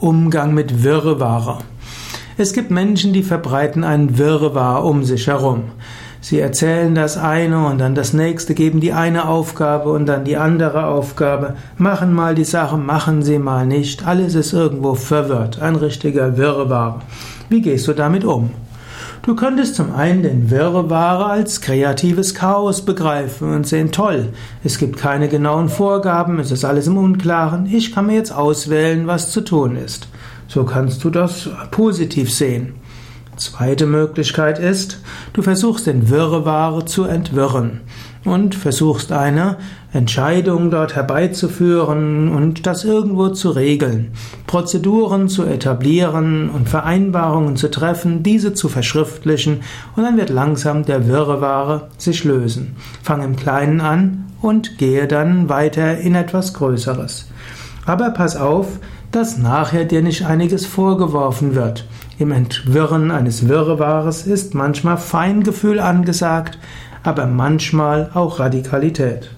Umgang mit Wirrwarr. Es gibt Menschen, die verbreiten einen Wirrwarr um sich herum. Sie erzählen das eine und dann das nächste, geben die eine Aufgabe und dann die andere Aufgabe, machen mal die Sache, machen sie mal nicht. Alles ist irgendwo verwirrt, ein richtiger Wirrwarr. Wie gehst du damit um? Du könntest zum einen den Wirrwarr als kreatives Chaos begreifen und sehen, toll, es gibt keine genauen Vorgaben, es ist alles im Unklaren, ich kann mir jetzt auswählen, was zu tun ist. So kannst du das positiv sehen. Zweite Möglichkeit ist, du versuchst den Wirrwarr zu entwirren und versuchst eine Entscheidung dort herbeizuführen und das irgendwo zu regeln, Prozeduren zu etablieren und Vereinbarungen zu treffen, diese zu verschriftlichen und dann wird langsam der Wirrwarr sich lösen. Fang im Kleinen an und gehe dann weiter in etwas Größeres. Aber pass auf, dass nachher dir nicht einiges vorgeworfen wird. Im Entwirren eines Wirrwarres ist manchmal Feingefühl angesagt, aber manchmal auch Radikalität.